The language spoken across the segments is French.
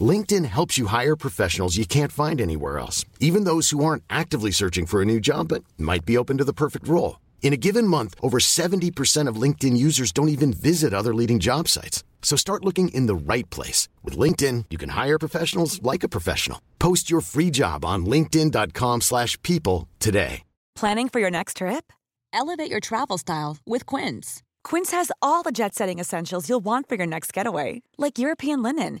LinkedIn helps you hire professionals you can't find anywhere else, even those who aren't actively searching for a new job but might be open to the perfect role. In a given month, over 70% of LinkedIn users don't even visit other leading job sites. So start looking in the right place. With LinkedIn, you can hire professionals like a professional. Post your free job on linkedin.com slash people today. Planning for your next trip? Elevate your travel style with Quince. Quince has all the jet-setting essentials you'll want for your next getaway, like European linen,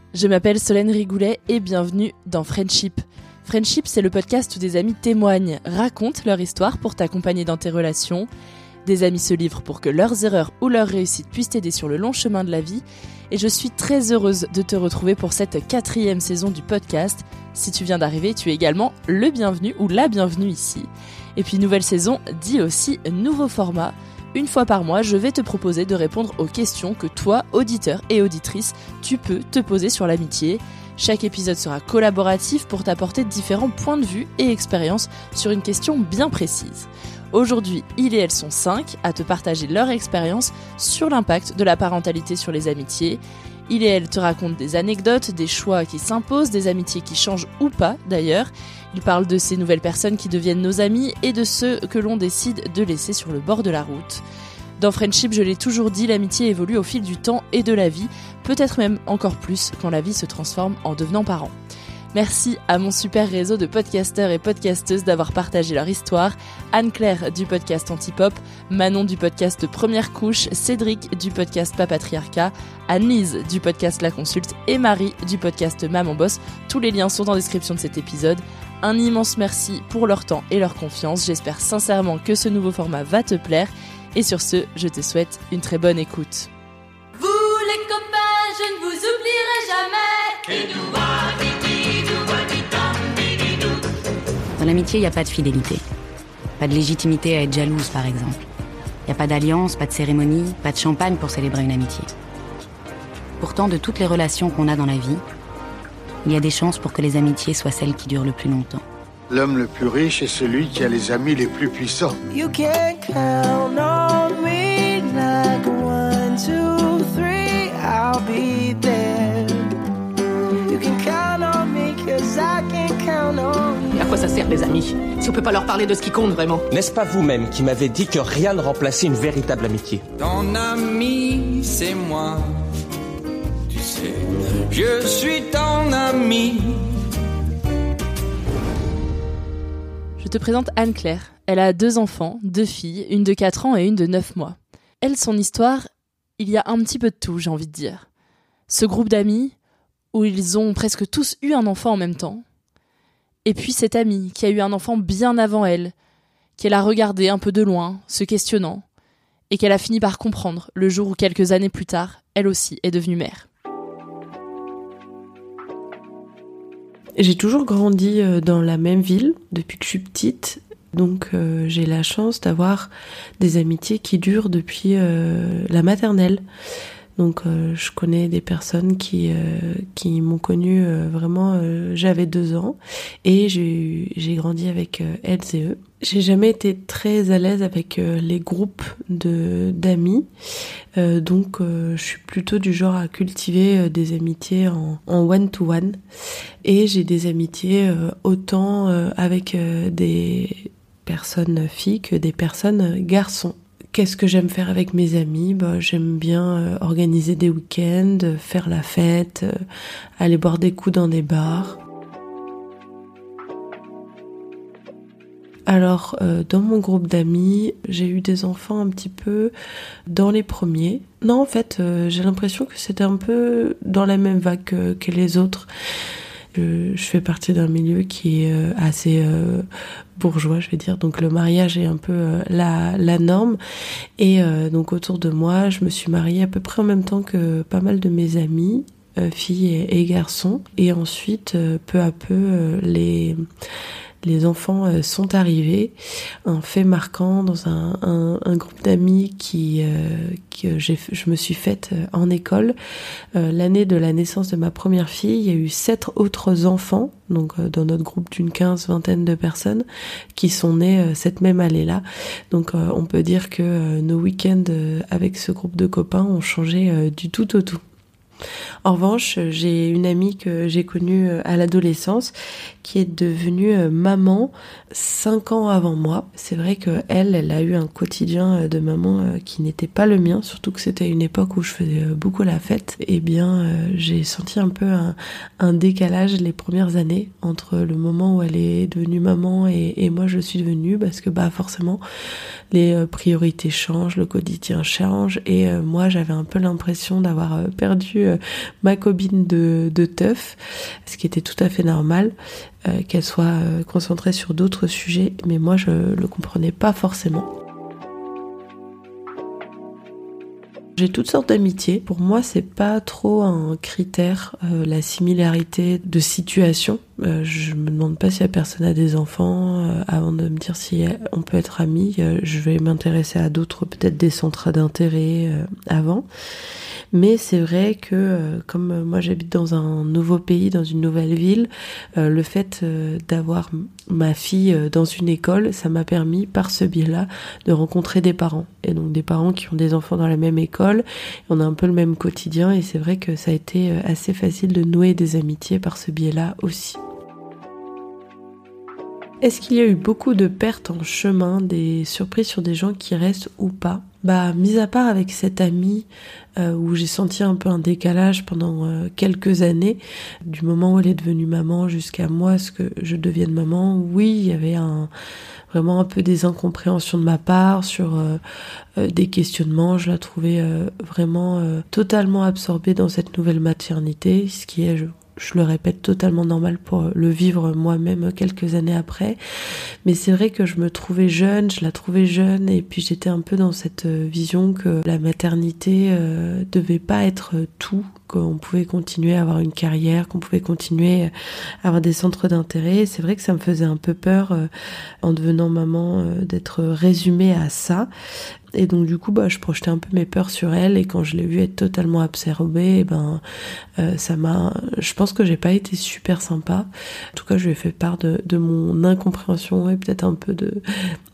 je m'appelle Solène Rigoulet et bienvenue dans Friendship. Friendship, c'est le podcast où des amis témoignent, racontent leur histoire pour t'accompagner dans tes relations. Des amis se livrent pour que leurs erreurs ou leurs réussites puissent t'aider sur le long chemin de la vie. Et je suis très heureuse de te retrouver pour cette quatrième saison du podcast. Si tu viens d'arriver, tu es également le bienvenu ou la bienvenue ici. Et puis nouvelle saison dit aussi nouveau format. Une fois par mois, je vais te proposer de répondre aux questions que toi, auditeur et auditrice, tu peux te poser sur l'amitié. Chaque épisode sera collaboratif pour t'apporter différents points de vue et expériences sur une question bien précise. Aujourd'hui, il et elles sont 5 à te partager leur expérience sur l'impact de la parentalité sur les amitiés. Il et elle te racontent des anecdotes, des choix qui s'imposent, des amitiés qui changent ou pas d'ailleurs. Ils parlent de ces nouvelles personnes qui deviennent nos amis et de ceux que l'on décide de laisser sur le bord de la route. Dans Friendship, je l'ai toujours dit, l'amitié évolue au fil du temps et de la vie, peut-être même encore plus quand la vie se transforme en devenant parent. Merci à mon super réseau de podcasteurs et podcasteuses d'avoir partagé leur histoire. Anne-Claire du podcast Antipop, Manon du podcast Première Couche, Cédric du podcast Papatriarcat, Anne-Lise du podcast La Consulte et Marie du podcast Maman Boss. Tous les liens sont en description de cet épisode. Un immense merci pour leur temps et leur confiance. J'espère sincèrement que ce nouveau format va te plaire. Et sur ce, je te souhaite une très bonne écoute. Vous les copains, je ne vous oublierai jamais. Dans l'amitié, il n'y a pas de fidélité. Pas de légitimité à être jalouse, par exemple. Il n'y a pas d'alliance, pas de cérémonie, pas de champagne pour célébrer une amitié. Pourtant, de toutes les relations qu'on a dans la vie, il y a des chances pour que les amitiés soient celles qui durent le plus longtemps. L'homme le plus riche est celui qui a les amis les plus puissants. You can count on me like one, two, three, I'll be there. You can count on me cause I can count on you. À quoi ça sert les amis Si on peut pas leur parler de ce qui compte vraiment? N'est-ce pas vous-même qui m'avez dit que rien ne remplaçait une véritable amitié? Ton ami, c'est moi. Je suis ton ami. Je te présente Anne-Claire. Elle a deux enfants, deux filles, une de 4 ans et une de 9 mois. Elle, son histoire, il y a un petit peu de tout, j'ai envie de dire. Ce groupe d'amis, où ils ont presque tous eu un enfant en même temps. Et puis cette amie, qui a eu un enfant bien avant elle, qu'elle a regardé un peu de loin, se questionnant, et qu'elle a fini par comprendre le jour où quelques années plus tard, elle aussi est devenue mère. J'ai toujours grandi euh, dans la même ville depuis que je suis petite, donc euh, j'ai la chance d'avoir des amitiés qui durent depuis euh, la maternelle. Donc euh, je connais des personnes qui, euh, qui m'ont connue euh, vraiment, j'avais deux ans et j'ai grandi avec elles et eux. J'ai jamais été très à l'aise avec les groupes de d'amis, donc je suis plutôt du genre à cultiver des amitiés en one to one et j'ai des amitiés autant avec des personnes filles que des personnes garçons. Qu'est-ce que j'aime faire avec mes amis? Bah, J'aime bien euh, organiser des week-ends, faire la fête, euh, aller boire des coups dans des bars. Alors, euh, dans mon groupe d'amis, j'ai eu des enfants un petit peu dans les premiers. Non, en fait, j'ai l'impression que c'était un peu dans la même vague que les autres. Je, fais partie d'un milieu qui est euh, assez euh, bourgeois, je vais dire. Donc le mariage est un peu euh, la, la norme. Et donc autour de moi, je me suis mariée à peu près en même temps que pas mal de mes amis. filles et, garçons et ensuite peu à peu les les enfants euh, sont arrivés. Un fait marquant dans un, un, groupe d'amis qui euh, que je me suis faite euh, en école. l'année de la naissance de ma première fille, il y a eu sept autres enfants, donc dans notre groupe d'une quinze, vingtaine de personnes, qui sont nés cette même année-là. Donc on peut dire que nos week-ends avec ce groupe de copains ont changé du tout au tout. En revanche, j'ai une amie que j'ai connue à l'adolescence qui est devenue euh, maman cinq ans avant moi. C'est vrai que elle, a eu un quotidien euh, de maman qui n'était pas le mien, surtout que c'était une époque où je faisais beaucoup la fête. Eh bien, j'ai senti un peu un, décalage les premières années entre le moment où elle est devenue maman et, et moi je suis devenue, parce que bah forcément les priorités changent, le quotidien change, et moi j'avais un peu l'impression d'avoir perdu ma copine de, de teuf, ce qui était tout à fait normal, euh, qu'elle soit euh, concentrée sur d'autres sujets, mais moi je le comprenais pas forcément. J'ai toutes sortes d'amitiés. Pour moi, c'est pas trop un critère, euh, la similarité de situation. Je me demande pas si la personne a des enfants avant de me dire si on peut être amis. je vais m'intéresser à d'autres, peut-être des centres d'intérêt avant. Mais c'est vrai que euh, comme moi j'habite dans un nouveau pays, dans une nouvelle ville, euh, le fait euh, d'avoir ma fille dans une école, ça m'a permis par ce biais-là de rencontrer des parents. Et donc des parents qui ont des enfants dans la même école. On a un peu le même quotidien et c'est vrai que ça a été assez facile de nouer des amitiés par ce biais-là aussi. Est-ce qu'il y a eu beaucoup de pertes en chemin, des surprises sur des gens qui restent ou pas? Bah, mis à part avec cette amie euh, où j'ai senti un peu un décalage pendant euh, quelques années, du moment où elle est devenue maman jusqu'à moi, ce que je devienne maman, oui, il y avait un vraiment un peu des incompréhensions de ma part sur euh, des questionnements. Je la trouvais vraiment totalement absorbée dans cette nouvelle maternité, ce qui est, je je le répète, totalement normal pour le vivre moi-même quelques années après. Mais c'est vrai que je me trouvais jeune, je la trouvais jeune, et puis j'étais un peu dans cette vision que la maternité euh, devait pas être tout, qu'on pouvait continuer à avoir une carrière, qu'on pouvait continuer à avoir des centres d'intérêt. C'est vrai que ça me faisait un peu peur euh, en devenant maman euh, d'être résumée à ça. Et donc du coup, bah, je projetais un peu mes peurs sur elle et quand je l'ai vue être totalement absorbée, eh ben, euh, ça m'a. Je pense que j'ai pas été super sympa. En tout cas, je lui ai fait part de, de mon incompréhension et peut-être un peu de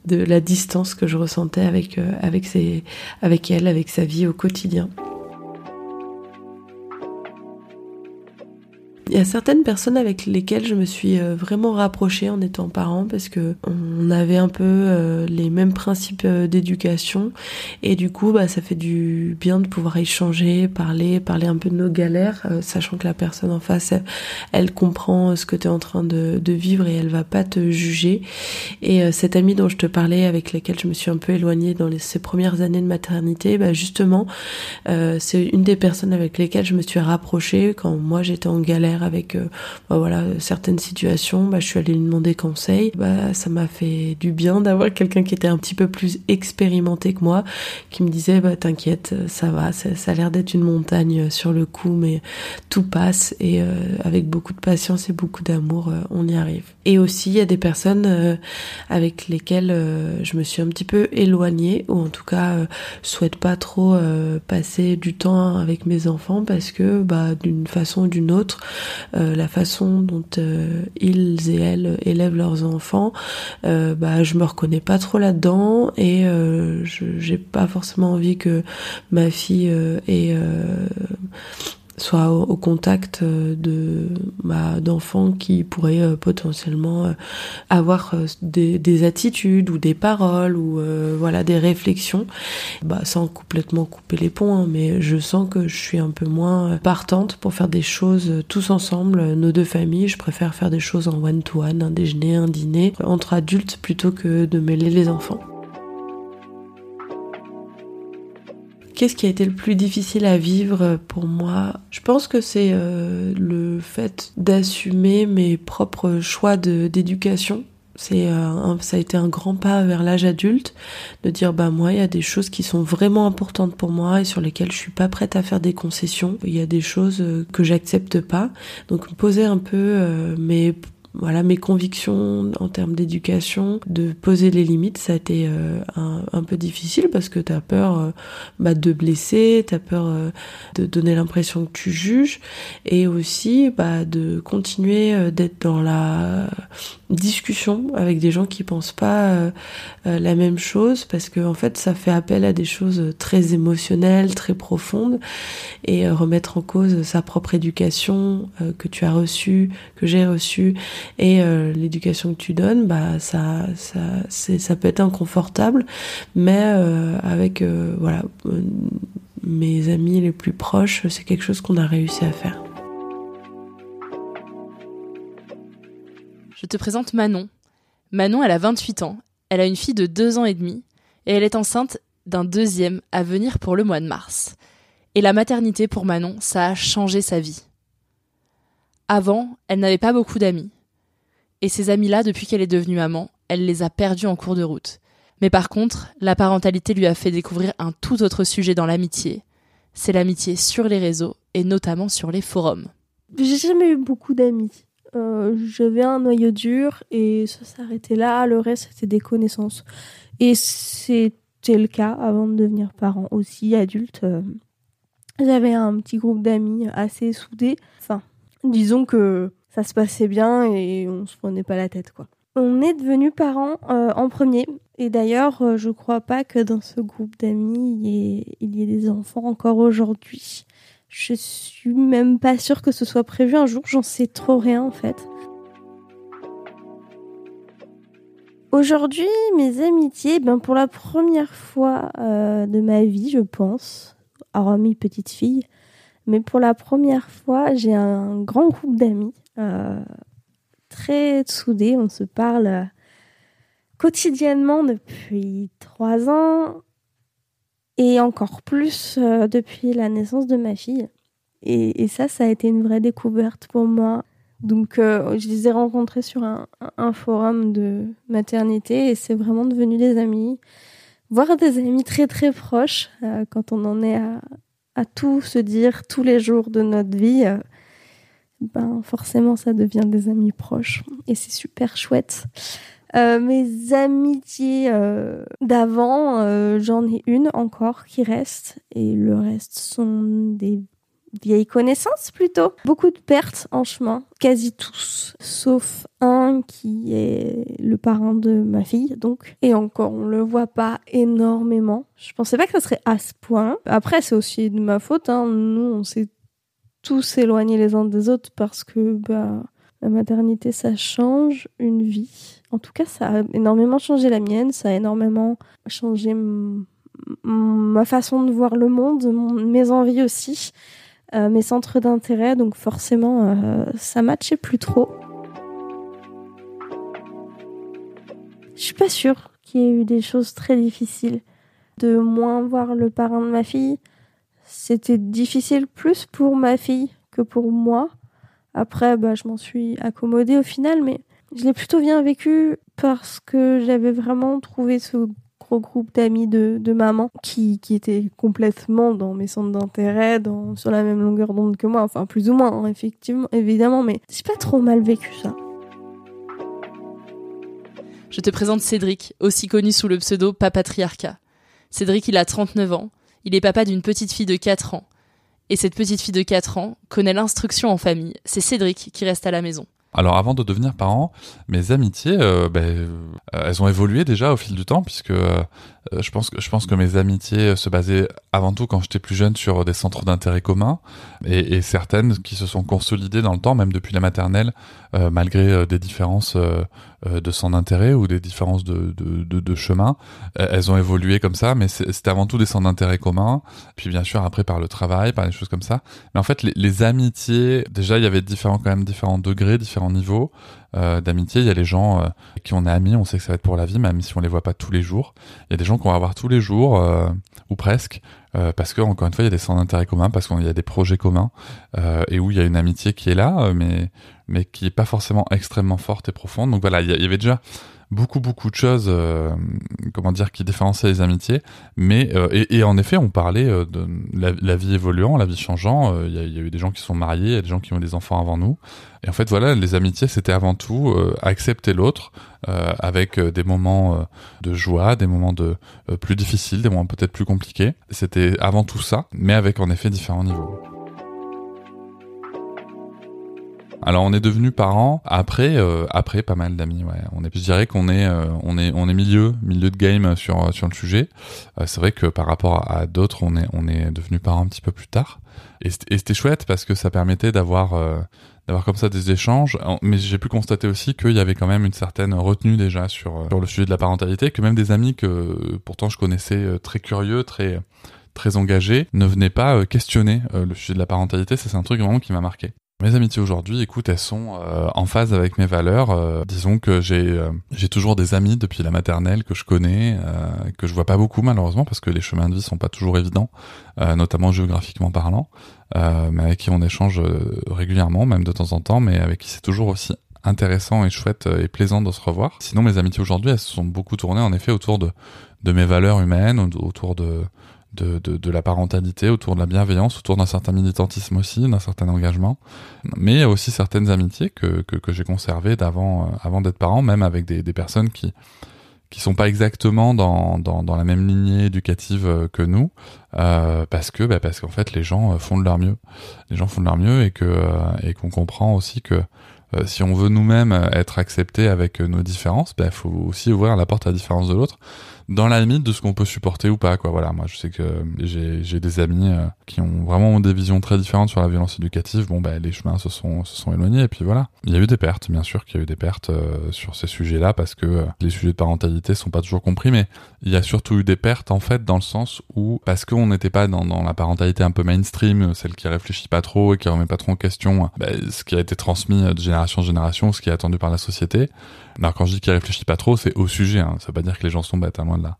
de la distance que je ressentais avec euh, avec ses, avec elle, avec sa vie au quotidien. Il y a certaines personnes avec lesquelles je me suis euh, vraiment rapprochée en étant parent parce que on avait un peu euh, les mêmes principes euh, d'éducation et du coup bah ça fait du bien de pouvoir échanger, parler, parler un peu de nos galères, sachant que la personne en face elle, comprend ce que tu es en train de, vivre et elle va pas te juger. Et cette amie dont je te parlais avec laquelle je me suis un peu éloignée dans les, ces premières années de maternité, bah justement c'est une des personnes avec lesquelles je me suis rapprochée quand moi j'étais en galère avec euh, bah certaines situations, bah, je suis allée lui demander conseil. Bah, ça m'a fait du bien d'avoir quelqu'un qui était un petit peu plus expérimenté que moi, qui me disait bah t'inquiète, ça va, ça, a l'air d'être une montagne sur le coup, mais tout passe et euh, avec beaucoup de patience et beaucoup d'amour, euh, on y arrive. Et aussi, il y a des personnes euh, avec lesquelles euh, je me suis un petit peu éloignée, ou en tout cas, euh, souhaite pas trop passer du temps avec mes enfants parce que, bah, d'une façon ou d'une autre, la façon dont ils et elles élèvent leurs enfants, bah, je me reconnais pas trop là-dedans et j'ai pas forcément envie que ma fille ait soit au, contact euh, de bah, d'enfants qui pourraient euh, potentiellement euh, avoir des, des attitudes ou des paroles ou voilà des réflexions. Bah, sans complètement couper les ponts hein, mais je sens que je suis un peu moins partante pour faire des choses tous ensemble nos deux familles. Je préfère faire des choses en one to one un déjeuner un dîner entre adultes plutôt que de mêler les enfants Qu'est-ce qui a été le plus difficile à vivre pour moi? Je pense que c'est euh, le fait d'assumer mes propres choix d'éducation. C'est euh, ça a été un grand pas vers l'âge adulte de dire bah moi il y a des choses qui sont vraiment importantes pour moi et sur lesquelles je suis pas prête à faire des concessions. Il y a des choses euh, que j'accepte pas. Donc poser un peu mes voilà mes convictions en termes d'éducation, de poser les limites, ça a été euh, un, un peu difficile parce que t'as peur euh, bah, de blesser, t'as peur euh, de donner l'impression que tu juges et aussi bah, de continuer d'être dans la discussion avec des gens qui pensent pas la même chose parce que en fait ça fait appel à des choses très émotionnelles, très profondes et remettre en cause sa propre éducation que tu as reçue, que j'ai reçue et euh, l'éducation que tu donnes, bah ça ça ça peut être inconfortable mais euh, avec euh, voilà mes amis les plus proches, c'est quelque chose qu'on a réussi à faire. Je te présente Manon. Manon, elle a 28 ans, elle a une fille de 2 ans et demi, et elle est enceinte d'un deuxième à venir pour le mois de mars. Et la maternité pour Manon, ça a changé sa vie. Avant, elle n'avait pas beaucoup d'amis. Et ces amis-là, depuis qu'elle est devenue maman, elle les a perdus en cours de route. Mais par contre, la parentalité lui a fait découvrir un tout autre sujet dans l'amitié. C'est l'amitié sur les réseaux et notamment sur les forums. J'ai jamais eu beaucoup d'amis. Euh, J'avais un noyau dur et ça s'arrêtait là. Le reste, c'était des connaissances. Et c'était le cas avant de devenir parent aussi, adulte. euh, J'avais un petit groupe d'amis assez soudés. Enfin, disons que ça se passait bien et on se prenait pas la tête, quoi. On est devenus parents euh, en premier. Et d'ailleurs, euh, je crois pas que dans ce groupe d'amis, il il y ait des enfants encore aujourd'hui. Je suis même pas sûre que ce soit prévu un jour, j'en sais trop rien en fait. Aujourd'hui, mes amitiés, ben pour la première fois euh, de ma vie, je pense, hormis petite fille, mais pour la première fois, j'ai un grand groupe d'amis, très soudés. On se parle euh, quotidiennement depuis trois ans et encore plus euh, depuis la naissance de ma fille. Et, ça, ça a été une vraie découverte pour moi. Donc, euh, je les ai rencontrés sur un, forum de maternité et c'est vraiment devenu des amis. Voir des amis très très proches euh, quand on en est à, tout se dire tous les jours de notre vie, euh, ben forcément ça devient des amis proches et c'est super chouette. Euh, mes amitiés euh, d'avant, euh, j'en ai une encore qui reste et le reste sont des vieilles connaissances plutôt. Beaucoup de pertes en chemin, quasi tous, sauf un qui est le parrain de ma fille, donc. Et encore, on le voit pas énormément. Je pensais pas que ça serait à ce point. Après, c'est aussi de ma faute. Hein. Nous, on s'est tous les uns des autres parce que bah, la maternité, ça change une vie. En tout cas, ça a énormément changé la mienne. Ça a énormément changé ma façon de voir le monde, mon- mes envies aussi euh, mes centres d'intérêt, donc forcément, euh, ça matchait plus trop. Je suis pas sûre qu'il y ait eu des choses très difficiles. De moins voir le parrain de ma fille, c'était difficile plus pour ma fille que pour moi. Après, bah, je m'en suis accommodée au final, mais je l'ai plutôt bien vécu parce que j'avais vraiment trouvé ce gros groupe d'amis de, maman qui, qui étaient complètement dans mes centres d'intérêt, dans, sur la même longueur d'onde que moi, enfin plus ou moins, hein, effectivement, évidemment, mais j'ai pas trop mal vécu ça. Je te présente Cédric, aussi connu sous le pseudo Papatriarcat. Cédric, il a 39 ans. Il est papa d'une petite fille de 4 ans. Et cette petite fille de 4 ans connaît l'instruction en famille. C'est Cédric qui reste à la maison. Alors avant de devenir parent, mes amitiés, euh, ben, euh, elles ont évolué déjà au fil du temps puisque euh, je pense que mes amitiés se basaient avant tout quand j'étais plus jeune sur des centres d'intérêt communs et, certaines qui se sont consolidées dans le temps, même depuis la maternelle, malgré des différences de son intérêt ou des différences de, de, de, chemin. Elles ont évolué comme ça, mais c'était avant tout des centres d'intérêt communs. Puis bien sûr après par le travail, par des choses comme ça. Mais en fait les, amitiés, déjà il y avait différents quand même différents degrés, différents niveaux euh, d'amitié. Il y a les gens euh, qui on est amis, on sait que ça va être pour la vie, même si on les voit pas tous les jours. Il y a des gens qu'on va voir tous les jours euh, ou presque. parce que encore une fois il y a des centres d'intérêt communs parce qu'il y a des projets communs et où il y a une amitié qui est là mais mais qui est pas forcément extrêmement forte et profonde. Donc voilà il y avait déjà beaucoup beaucoup de choses euh, comment dire qui différenciaient les amitiés. Mais euh, et, et, en effet on parlait euh, de la, vie évoluant la vie changeant. Il y, y, a eu des gens qui sont mariés il y a des gens qui ont des enfants avant nous. Et en fait voilà les amitiés c'était avant tout accepter l'autre avec des moments de joie des moments de plus difficiles des moments peut-être plus compliqués. C'était avant tout ça mais avec en effet différents niveaux Alors on est devenu parents après euh, après pas mal d'amis ouais. On est je dirais qu'on est euh, on est on est milieu milieu de game sur sur le sujet. Euh, c'est vrai que par rapport à, d'autres on est on est devenu parents un petit peu plus tard. Et c'était chouette parce que ça permettait d'avoir d'avoir comme ça des échanges. Mais j'ai pu constater aussi qu'il y avait quand même une certaine retenue déjà sur sur le sujet de la parentalité, que même des amis que pourtant je connaissais très curieux, très très engagés, ne venaient pas questionner le sujet de la parentalité. C'est un truc vraiment qui m'a marqué. Mes amitiés aujourd'hui, écoute, elles sont euh, en phase avec mes valeurs. Euh, disons que j'ai euh, j'ai toujours des amis depuis la maternelle que je connais, que je vois pas beaucoup malheureusement parce que les chemins de vie sont pas toujours évidents, notamment géographiquement parlant, mais avec qui on échange régulièrement, même de temps en temps, mais avec qui c'est toujours aussi intéressant et chouette et plaisant de se revoir. Sinon, mes amitiés aujourd'hui, elles se sont beaucoup tournées en effet autour de de mes valeurs humaines, autour de de, de, de, la parentalité, autour de la bienveillance, autour d'un certain militantisme aussi, d'un certain engagement, mais aussi certaines amitiés que, que, que j'ai conservées d'avant euh, avant d'être parent, même avec des, des personnes qui qui sont pas exactement dans, dans, dans la même lignée éducative euh, que nous, euh, parce que bah, parce qu'en fait les gens euh, font de leur mieux, les gens font de leur mieux et que et qu'on comprend aussi que si on veut nous-mêmes être acceptés avec nos différences, il bah, faut aussi ouvrir la porte à la différence de l'autre dans la limite de ce qu'on peut supporter ou pas quoi. Voilà moi je sais que j'ai j'ai des amis euh, qui ont vraiment des visions très différentes sur la violence éducative. Bon ben les chemins se sont se sont éloignés. Et puis voilà. Il y a eu des pertes bien sûr qu'il y a eu des pertes euh, sur ces sujets là parce que euh, les sujets de parentalité sont pas toujours compris. Mais il y a surtout eu des pertes en fait dans le sens où parce qu'on n'était pas dans, dans la parentalité un peu mainstream celle qui réfléchit pas trop et qui remet pas trop en question ben, ce qui a été transmis de génération en génération ce qui est attendu par la société alors quand je dis qu'il réfléchit pas trop, c'est au sujet. Hein. Ça veut pas dire que les gens sont bêtes, à hein, loin de là.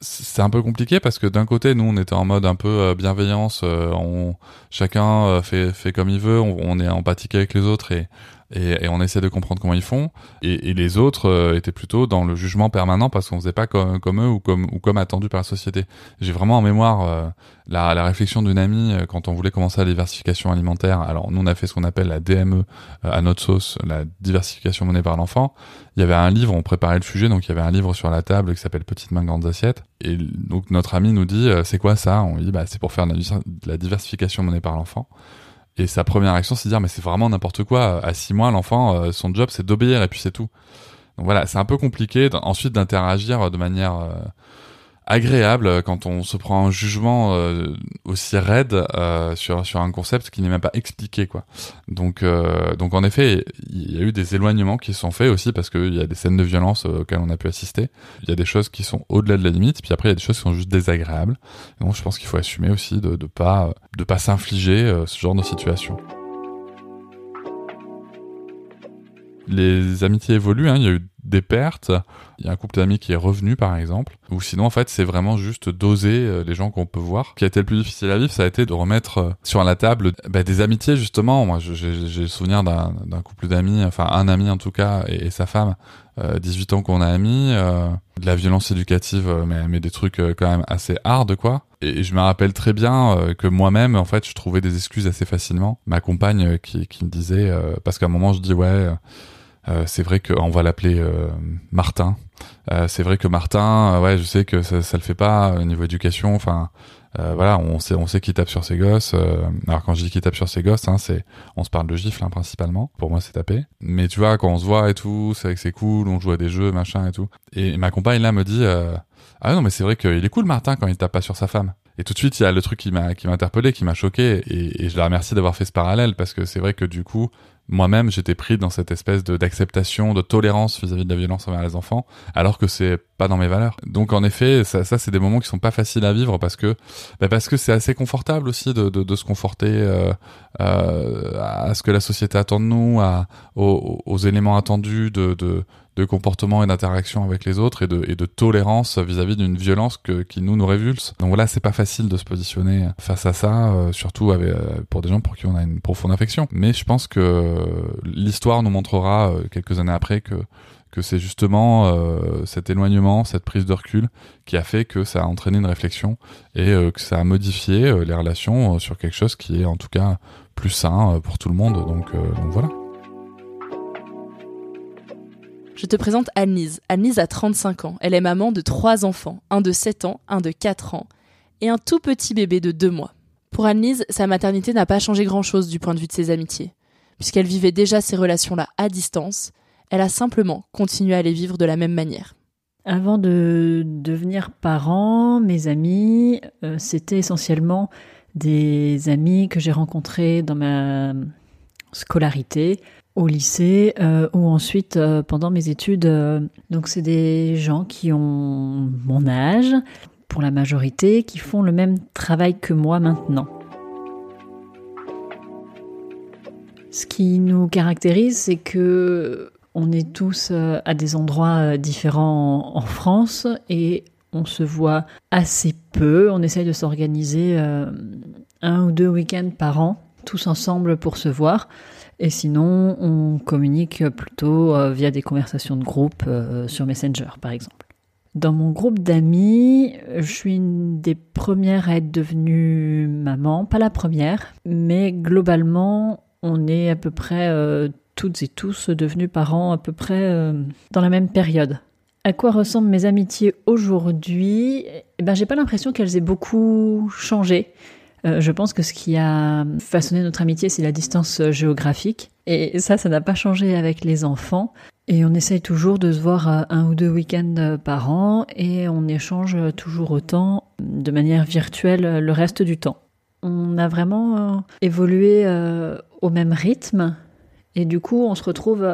C'est un peu compliqué parce que d'un côté, nous, on était en mode un peu euh, bienveillance. Euh, on, chacun euh, fait, fait comme il veut. On, on est empathique avec les autres et et, et, on essaie de comprendre comment ils font. Et, et les autres euh, étaient plutôt dans le jugement permanent parce qu'on faisait pas comme, eux ou comme, ou comme attendu par la société. J'ai vraiment en mémoire euh, la, la, réflexion d'une amie euh, quand on voulait commencer la diversification alimentaire. Alors nous on a fait ce qu'on appelle la DME à notre sauce, la diversification menée par l'enfant. Il y avait un livre, on préparait le sujet, donc il y avait un livre sur la table qui s'appelle Petites mains grandes assiettes. Et donc notre ami nous dit c'est quoi ça? On lui dit bah c'est pour faire de la diversification menée par l'enfant. Et sa première action, c'est de dire, mais c'est vraiment n'importe quoi. À six mois, l'enfant, euh, son job, c'est d'obéir et puis c'est tout. Donc voilà, c'est un peu compliqué ensuite d'interagir de manière euh, agréable euh, quand on se prend un jugement euh, aussi raide euh, sur sur un concept qui n'est même pas expliqué quoi. Donc donc en effet, il y a eu des éloignements qui sont faits aussi parce qu'il y a des scènes de violence auxquelles on a pu assister. Il y a des choses qui sont au-delà de la limite, puis après il y a des choses qui sont juste désagréables. donc je pense qu'il faut assumer aussi de de pas de pas s'infliger ce genre de situation. Les amitiés évoluent, hein. il y a eu des pertes. Il y a un couple d'amis qui est revenu, par exemple. Ou sinon, en fait, c'est vraiment juste doser euh, les gens qu'on peut voir. Qui a été le plus difficile à vivre, ça a été de remettre euh, sur la table bah, des amitiés, justement. Moi, j'ai le souvenir d'un couple d'amis, enfin un ami en tout cas, et, sa femme, 18 euh, ans qu'on a amis, de la violence éducative, mais, mais des trucs quand même assez hard, quoi. Et, je me rappelle très bien que moi-même, en fait, je trouvais des excuses assez facilement. Ma compagne qui, qui me disait, parce qu'à un moment, je dis ouais Euh, c'est vrai qu'on va l'appeler euh, Martin. Euh, c'est vrai que Martin, euh, ouais, je sais que ça, ça le fait pas au niveau éducation. Enfin, euh, voilà, on sait, on sait qu'il tape sur ses gosses. euh, alors quand je dis qu'il tape sur ses gosses, hein, c'est, on se parle de gifle hein, principalement. Pour moi, c'est taper. Mais tu vois, quand on se voit et tout, c'est vrai que c'est cool, on joue à des jeux, machin et tout. Et ma compagne là me dit, euh, ah non, mais c'est vrai qu'il est cool Martin quand il tape pas sur sa femme. Et tout de suite, il y a le truc qui m'a qui m'a interpellé, qui m'a choqué, et, et je la remercie d'avoir fait ce parallèle parce que c'est vrai que du coup, moi-même, j'étais pris dans cette espèce d'acceptation, de tolérance vis-à-vis de la violence envers les enfants, alors que c'est pas dans mes valeurs. Donc en effet, ça, c'est des moments qui sont pas faciles à vivre parce que bah, parce que c'est assez confortable aussi de, de, se conforter euh, euh, à ce que la société attend de nous, à, aux, éléments attendus de de comportement et d'interaction avec les autres et de, et de tolérance vis-à-vis d'une violence que, qui nous nous révulse. Donc voilà, c'est pas facile de se positionner face à ça, euh, surtout avec, euh, pour des gens pour qui on a une profonde affection. Mais je pense que l'histoire nous montrera euh, quelques années après que que c'est justement euh, cet éloignement, cette prise de recul qui a fait que ça a entraîné une réflexion et euh, que ça a modifié euh, les relations euh, sur quelque chose qui est en tout cas plus sain euh, pour tout le monde. Donc, donc voilà. Je te présente Annelise. Annelise a 35 ans. Elle est maman de trois enfants, un de 7 ans, un de 4 ans et un tout petit bébé de 2 mois. Pour Annelise, sa maternité n'a pas changé grand-chose du point de vue de ses amitiés. Puisqu'elle vivait déjà ces relations-là à distance, elle a simplement continué à les vivre de la même manière. Avant de devenir parent, mes amis, euh, c'était essentiellement des amis que j'ai rencontrés dans ma scolarité, au lycée euh, ou ensuite euh, pendant mes études. euh. donc c'est des gens qui ont mon âge, pour la majorité, qui font le même travail que moi maintenant. Ce qui nous caractérise, c'est que on est tous à des endroits différents en, France et on se voit assez peu. On essaye de s'organiser un ou deux week-ends par an, tous ensemble pour se voir. Et sinon, on communique plutôt euh, via des conversations de groupe euh, sur Messenger, par exemple. Dans mon groupe d'amis, je suis une des premières à être devenue maman, pas la première, mais globalement, on est à peu près euh, toutes et tous devenus parents à peu près dans la même période. À quoi ressemblent mes amitiés aujourd'hui? Eh ben, J'ai pas l'impression qu'elles aient beaucoup changé. Euh, je pense que ce qui a façonné notre amitié, c'est la distance euh, géographique. Et ça, ça n'a pas changé avec les enfants. Et on essaye toujours de se voir euh, un ou deux week-ends par an et on échange toujours autant de manière virtuelle le reste du temps. On a vraiment évolué au même rythme et du coup, on se retrouve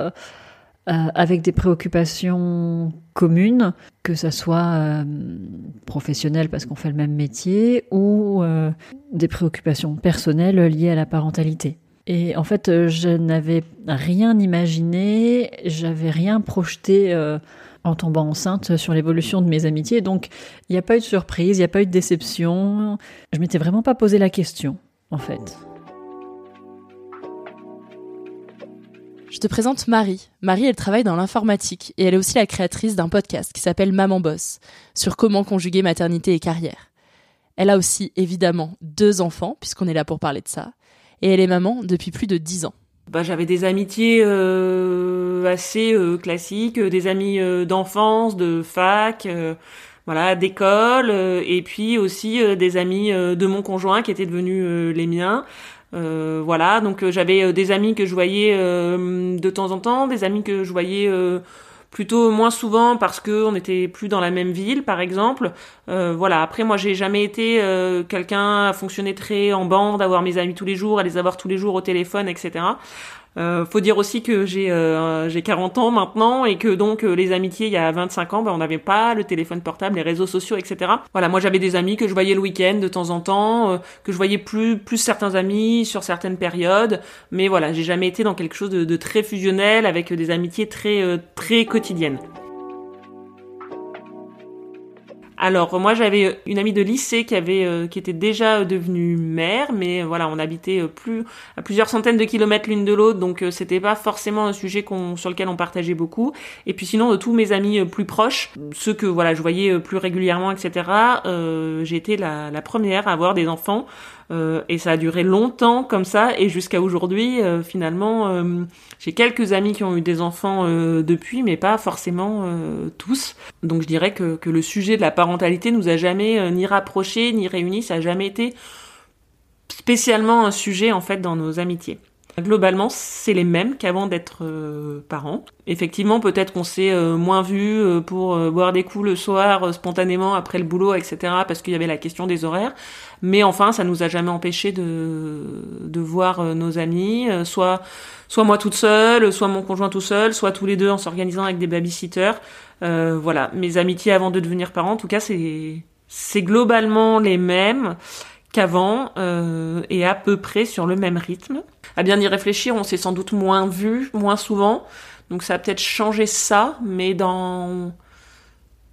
euh, avec des préoccupations communes, que ça soit euh, professionnelles parce qu'on fait le même métier ou euh, des préoccupations personnelles liées à la parentalité. Et en fait, euh, je n'avais rien imaginé, j'avais rien projeté euh, en tombant enceinte sur l'évolution de mes amitiés. Donc, il n'y a pas eu de surprise, il n'y a pas eu de déception. Je m'étais vraiment pas posé la question, en fait. Je te présente Marie. Marie, elle travaille dans l'informatique et elle est aussi la créatrice d'un podcast qui s'appelle Maman Boss sur comment conjuguer maternité et carrière. Elle a aussi évidemment deux enfants puisqu'on est là pour parler de ça et elle est maman depuis plus de dix ans. Bah, j'avais des amitiés euh, assez euh, classiques, euh, des amis d'enfance, de fac, voilà, d'école, et puis aussi des amis de mon conjoint qui étaient devenus les miens. Euh, voilà, donc euh, j'avais euh, des amis que je voyais de temps en temps, des amis que je voyais plutôt moins souvent parce que on n'était plus dans la même ville, par exemple. Voilà. Après, moi, j'ai jamais été quelqu'un à fonctionner très en bande, avoir mes amis tous les jours, à les avoir tous les jours au téléphone, etc. Euh, faut dire aussi que j'ai euh, j'ai 40 ans maintenant et que donc euh, les amitiés il y a 25 ans, ben, on n'avait pas le téléphone portable, les réseaux sociaux, etc. Voilà, moi j'avais des amis que je voyais le week-end de temps en temps, euh, que je voyais plus plus certains amis sur certaines périodes, mais voilà, j'ai jamais été dans quelque chose de, de très fusionnel avec des amitiés très euh, très quotidiennes. Alors moi j'avais une amie de lycée qui avait euh, qui était déjà devenue mère, mais voilà on habitait euh, plus à plusieurs centaines de kilomètres l'une de l'autre, donc euh, c'était pas forcément un sujet qu'on sur lequel on partageait beaucoup. Et puis sinon de tous mes amis plus proches, ceux que voilà je voyais plus régulièrement, etc. j'ai été la, la première à avoir des enfants. Euh, et ça a duré longtemps comme ça et jusqu'à aujourd'hui euh, finalement euh, j'ai quelques amis qui ont eu des enfants depuis mais pas forcément tous. Donc je dirais que, que, le sujet de la parentalité nous a jamais ni rapprochés ni réunis. Ça a jamais été spécialement un sujet en fait dans nos amitiés Globalement, c'est les mêmes qu'avant d'être euh, parents. Effectivement, peut-être qu'on s'est euh, moins vu euh, pour boire des coups le soir spontanément après le boulot, etc. Parce qu'il y avait la question des horaires. Mais enfin, ça nous a jamais empêché de, de voir nos amis, soit soit moi toute seule, soit mon conjoint tout seul, soit tous les deux en s'organisant avec des babysitters. voilà, mes amitiés avant de devenir parents, en tout cas, c'est c'est globalement les mêmes qu'avant et à peu près sur le même rythme à bien y réfléchir, on s'est sans doute moins vu, moins souvent. Donc ça a peut-être changé ça, mais dans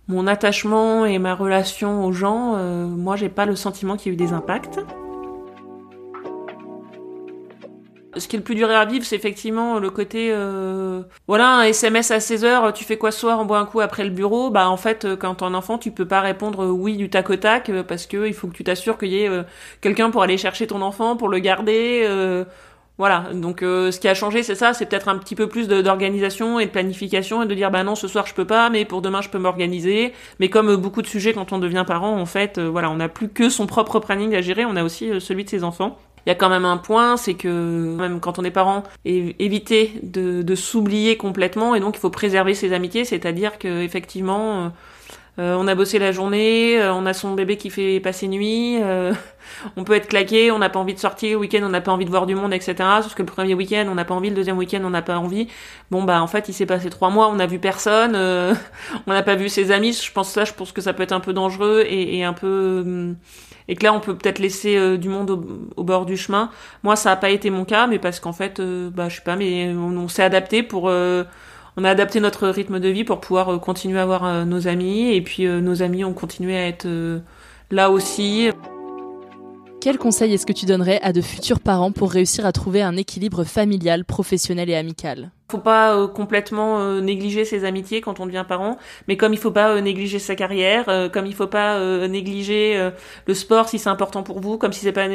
mon attachement et ma relation aux gens, euh, moi j'ai pas le sentiment qu'il y a eu des impacts. Ce qui est le plus dur à vivre, c'est effectivement le côté, euh, voilà, un SMS à 16 heures, tu fais quoi ce soir, on boit un coup après le bureau. Bah en fait, euh, quand t'es un enfant, tu peux pas répondre oui du tac au tac parce que il faut que tu t'assures qu'il y ait quelqu'un pour aller chercher ton enfant, pour le garder. Voilà, donc euh, ce qui a changé, c'est ça, c'est peut-être un petit peu plus d'organisation et de planification et de dire bah non, ce soir je peux pas, mais pour demain je peux m'organiser. Mais comme euh, beaucoup de sujets quand on devient parent, en fait, euh, voilà, on n'a plus que son propre planning à gérer, on a aussi celui de ses enfants. Il y a quand même un point, c'est que même quand on est parent, éviter de, de s'oublier complètement et donc il faut préserver ses amitiés, c'est-à-dire que effectivement euh, on a bossé la journée, euh, on a son bébé qui fait passer nuit, euh, on peut être claqué, on n'a pas envie de sortir, le week-end on n'a pas envie de voir du monde, etc. Sauf que le premier week-end on n'a pas envie, le deuxième week-end on n'a pas envie. Bon bah en fait il s'est passé trois mois, on n'a vu personne, on n'a pas vu ses amis. Je pense ça, je pense que ça peut être un peu dangereux et, un peu et que là on peut peut-être laisser du monde au, bord du chemin. Moi ça n'a pas été mon cas, mais parce qu'en fait bah je sais pas, mais on s'est adapté pour on a adapté notre rythme de vie pour pouvoir euh, continuer à voir euh, nos amis et puis euh, nos amis ont continué à être là aussi. Quel conseil est-ce que tu donnerais à de futurs parents pour réussir à trouver un équilibre familial, professionnel et amical? Faut pas euh, complètement euh, négliger ses amitiés quand on devient parent, mais comme il faut pas euh, négliger sa carrière, comme il faut pas négliger le sport si c'est important pour vous, comme si c'est pas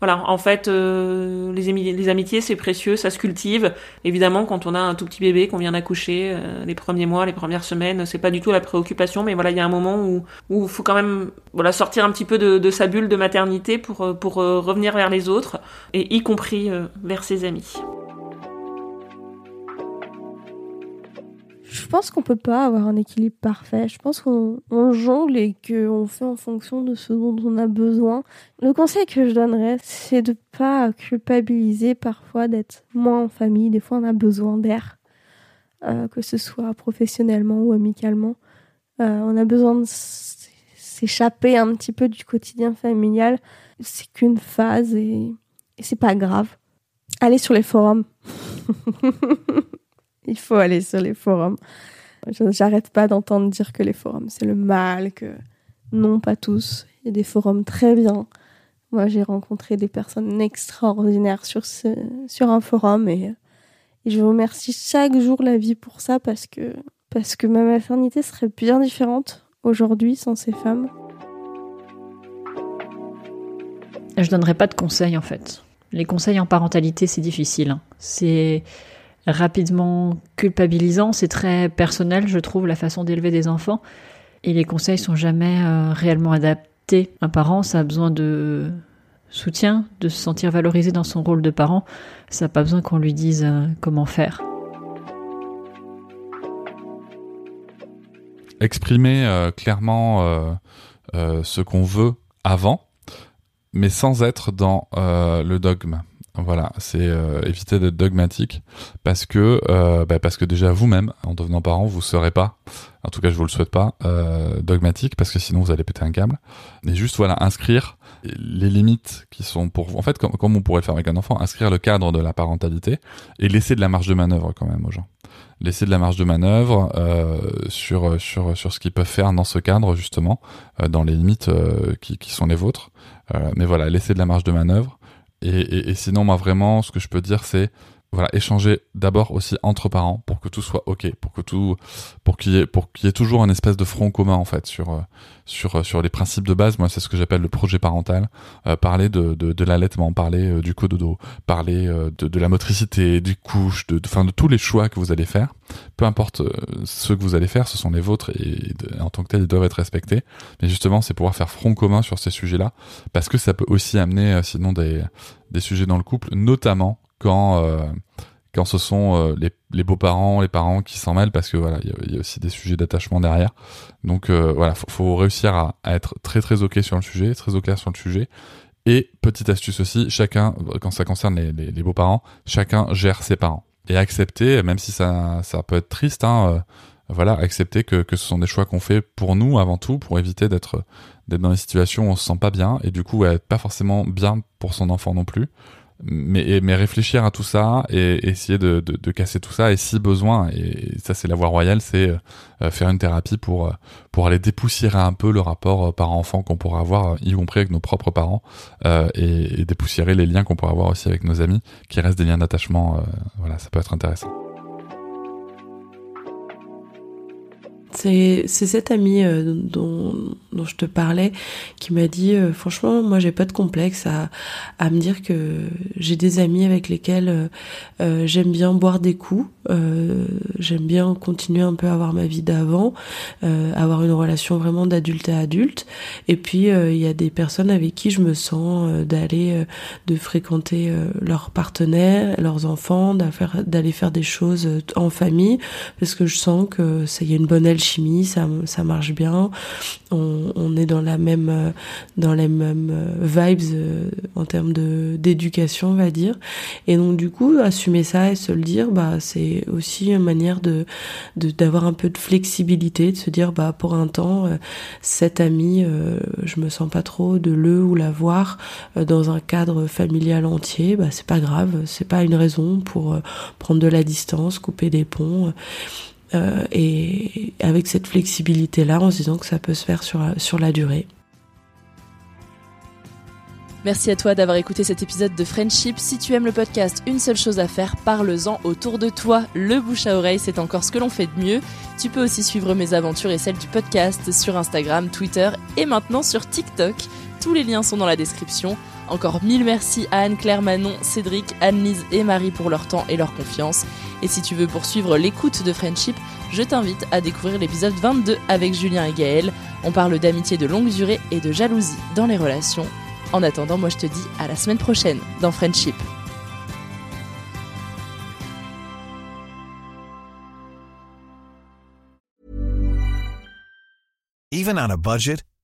voilà, en fait les, les amitiés c'est précieux, ça se cultive. Évidemment quand on a un tout petit bébé qu'on vient d'accoucher, les premiers mois, les premières semaines, c'est pas du tout la préoccupation, mais voilà, il y a un moment où où faut quand même voilà sortir un petit peu de, de sa bulle de maternité pour pour revenir vers les autres et y compris vers ses amis. Je pense qu'on peut pas avoir un équilibre parfait. Je pense qu'on jongle et qu'on fait en fonction de ce dont on a besoin. Le conseil que je donnerais, c'est de pas culpabiliser parfois d'être moins en famille. Des fois, on a besoin d'air, euh, que ce soit professionnellement ou amicalement. Euh, on a besoin de s'échapper un petit peu du quotidien familial. C'est qu'une phase et, et c'est pas grave. Allez sur les forums. Il faut aller sur les forums. J'arrête pas d'entendre dire que les forums, c'est le mal, que non, pas tous. Il y a des forums très bien. Moi, j'ai rencontré des personnes extraordinaires sur, ce, sur un forum et, je remercie chaque jour la vie pour ça parce que, parce que ma maternité serait bien différente aujourd'hui sans ces femmes. Je donnerais pas de conseils en fait. Les conseils en parentalité, c'est difficile. Hein. C'est rapidement culpabilisant. C'est très personnel, je trouve, la façon d'élever des enfants. Et les conseils sont jamais euh, réellement adaptés. Un parent, ça a besoin de soutien, de se sentir valorisé dans son rôle de parent. Ça n'a pas besoin qu'on lui dise euh, comment faire. Exprimer euh, clairement ce qu'on veut avant, mais sans être dans le dogme. Voilà, c'est euh, éviter d'être dogmatique parce que euh, bah, parce que déjà vous-même en devenant parent vous serez pas, en tout cas je vous le souhaite pas, euh, dogmatique parce que sinon vous allez péter un câble. Et juste voilà inscrire les limites qui sont pour en fait comme, comme on pourrait le faire avec un enfant, inscrire le cadre de la parentalité et laisser de la marge de manœuvre quand même aux gens. Laisser de la marge de manœuvre euh, sur sur sur ce qu'ils peuvent faire dans ce cadre justement euh, dans les limites euh, qui, qui sont les vôtres. Euh, mais voilà laisser de la marge de manœuvre et, et, sinon moi vraiment ce que je peux dire c'est voilà échanger d'abord aussi entre parents pour que tout soit ok pour que tout pour qu'il y ait pour qu'il y ait toujours un espèce de front commun en fait sur euh, sur euh, sur les principes de base. Moi c'est ce que j'appelle le projet parental. Euh, parler de de, de l'allaitement parler euh, du cododo parler euh, de, de la motricité du couche de enfin de, de, tous les choix que vous allez faire. Peu importe euh, ce que vous allez faire ce sont les vôtres et de, en tant que tel ils doivent être respectés. Mais justement c'est pouvoir faire front commun sur ces sujets là parce que ça peut aussi amener sinon des des sujets dans le couple notamment quand euh, quand ce sont euh, les, les beaux-parents, les parents qui s'en mêlent parce que voilà, il y, a aussi des sujets d'attachement derrière. Donc euh, voilà, faut, faut réussir à, être très très ok sur le sujet, très au clair sur le sujet. Et petite astuce aussi, chacun, quand ça concerne les, les, beaux-parents, chacun gère ses parents et accepter, même si ça ça peut être triste, hein, voilà, accepter que, que ce sont des choix qu'on fait pour nous avant tout, pour éviter d'être d'être dans des situations où on se sent pas bien et du coup être pas forcément bien pour son enfant non plus mais, mais réfléchir à tout ça et essayer de, de, de, casser tout ça et si besoin et ça c'est la voie royale c'est euh, faire une thérapie pour euh, pour aller dépoussiérer un peu le rapport parent-enfant qu'on pourra avoir y compris avec nos propres parents euh, et, et, dépoussiérer les liens qu'on pourra avoir aussi avec nos amis qui restent des liens d'attachement euh, voilà ça peut être intéressant C'est cette amie euh, dont, dont, je te parlais qui m'a dit euh, franchement moi j'ai pas de complexe à, à me dire que j'ai des amis avec lesquels euh, euh j'aime bien boire des coups, euh, j'aime bien continuer un peu à avoir ma vie d'avant, avoir une relation vraiment d'adulte à adulte. Et puis il y a des personnes avec qui je me sens d'aller de fréquenter leurs partenaires, leurs enfants, d'aller faire des choses en famille parce que je sens que ça y a une bonne alchimie, ça, ça marche bien. On, est dans la même, dans les mêmes vibes euh, en termes de d'éducation, on va dire. Et donc du coup, assumer ça et se le dire, bah c'est aussi une manière de d'avoir un peu de flexibilité, de se dire bah pour un temps, euh, cet ami, euh, je me sens pas trop de le ou la voir dans un cadre familial entier, bah c'est pas grave, c'est pas une raison pour prendre de la distance, couper des ponts. Euh, et avec cette flexibilité là en se disant que ça peut se faire sur, sur la durée. Merci à toi d'avoir écouté cet épisode de Friendship. Si tu aimes le podcast, une seule chose à faire, parle-en autour de toi. Le bouche à oreille, c'est encore ce que l'on fait de mieux. Tu peux aussi suivre mes aventures et celles du podcast sur Instagram, Twitter et maintenant sur TikTok. Tous les liens sont dans la description. Encore mille merci à Anne-Claire Manon, Cédric, Anne-Lise et Marie pour leur temps et leur confiance. Et si tu veux poursuivre l'écoute de Friendship, je t'invite à découvrir l'épisode 22 avec Julien et Gaël. On parle d'amitié de longue durée et de jalousie dans les relations. En attendant, moi je te dis à la semaine prochaine dans Friendship. Even on a budget,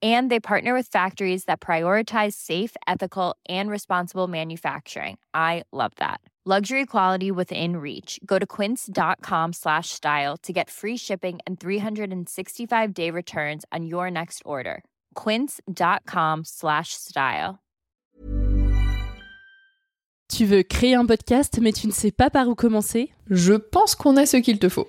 And they partner with factories that prioritize safe, ethical, and responsible manufacturing. I love that. Luxury quality within reach. Go to quince.com slash style to get free shipping and 365 day returns on your next order. Quince.com slash style. Tu veux créer un podcast mais tu ne sais pas par où commencer Je pense qu'on a ce qu'il te faut.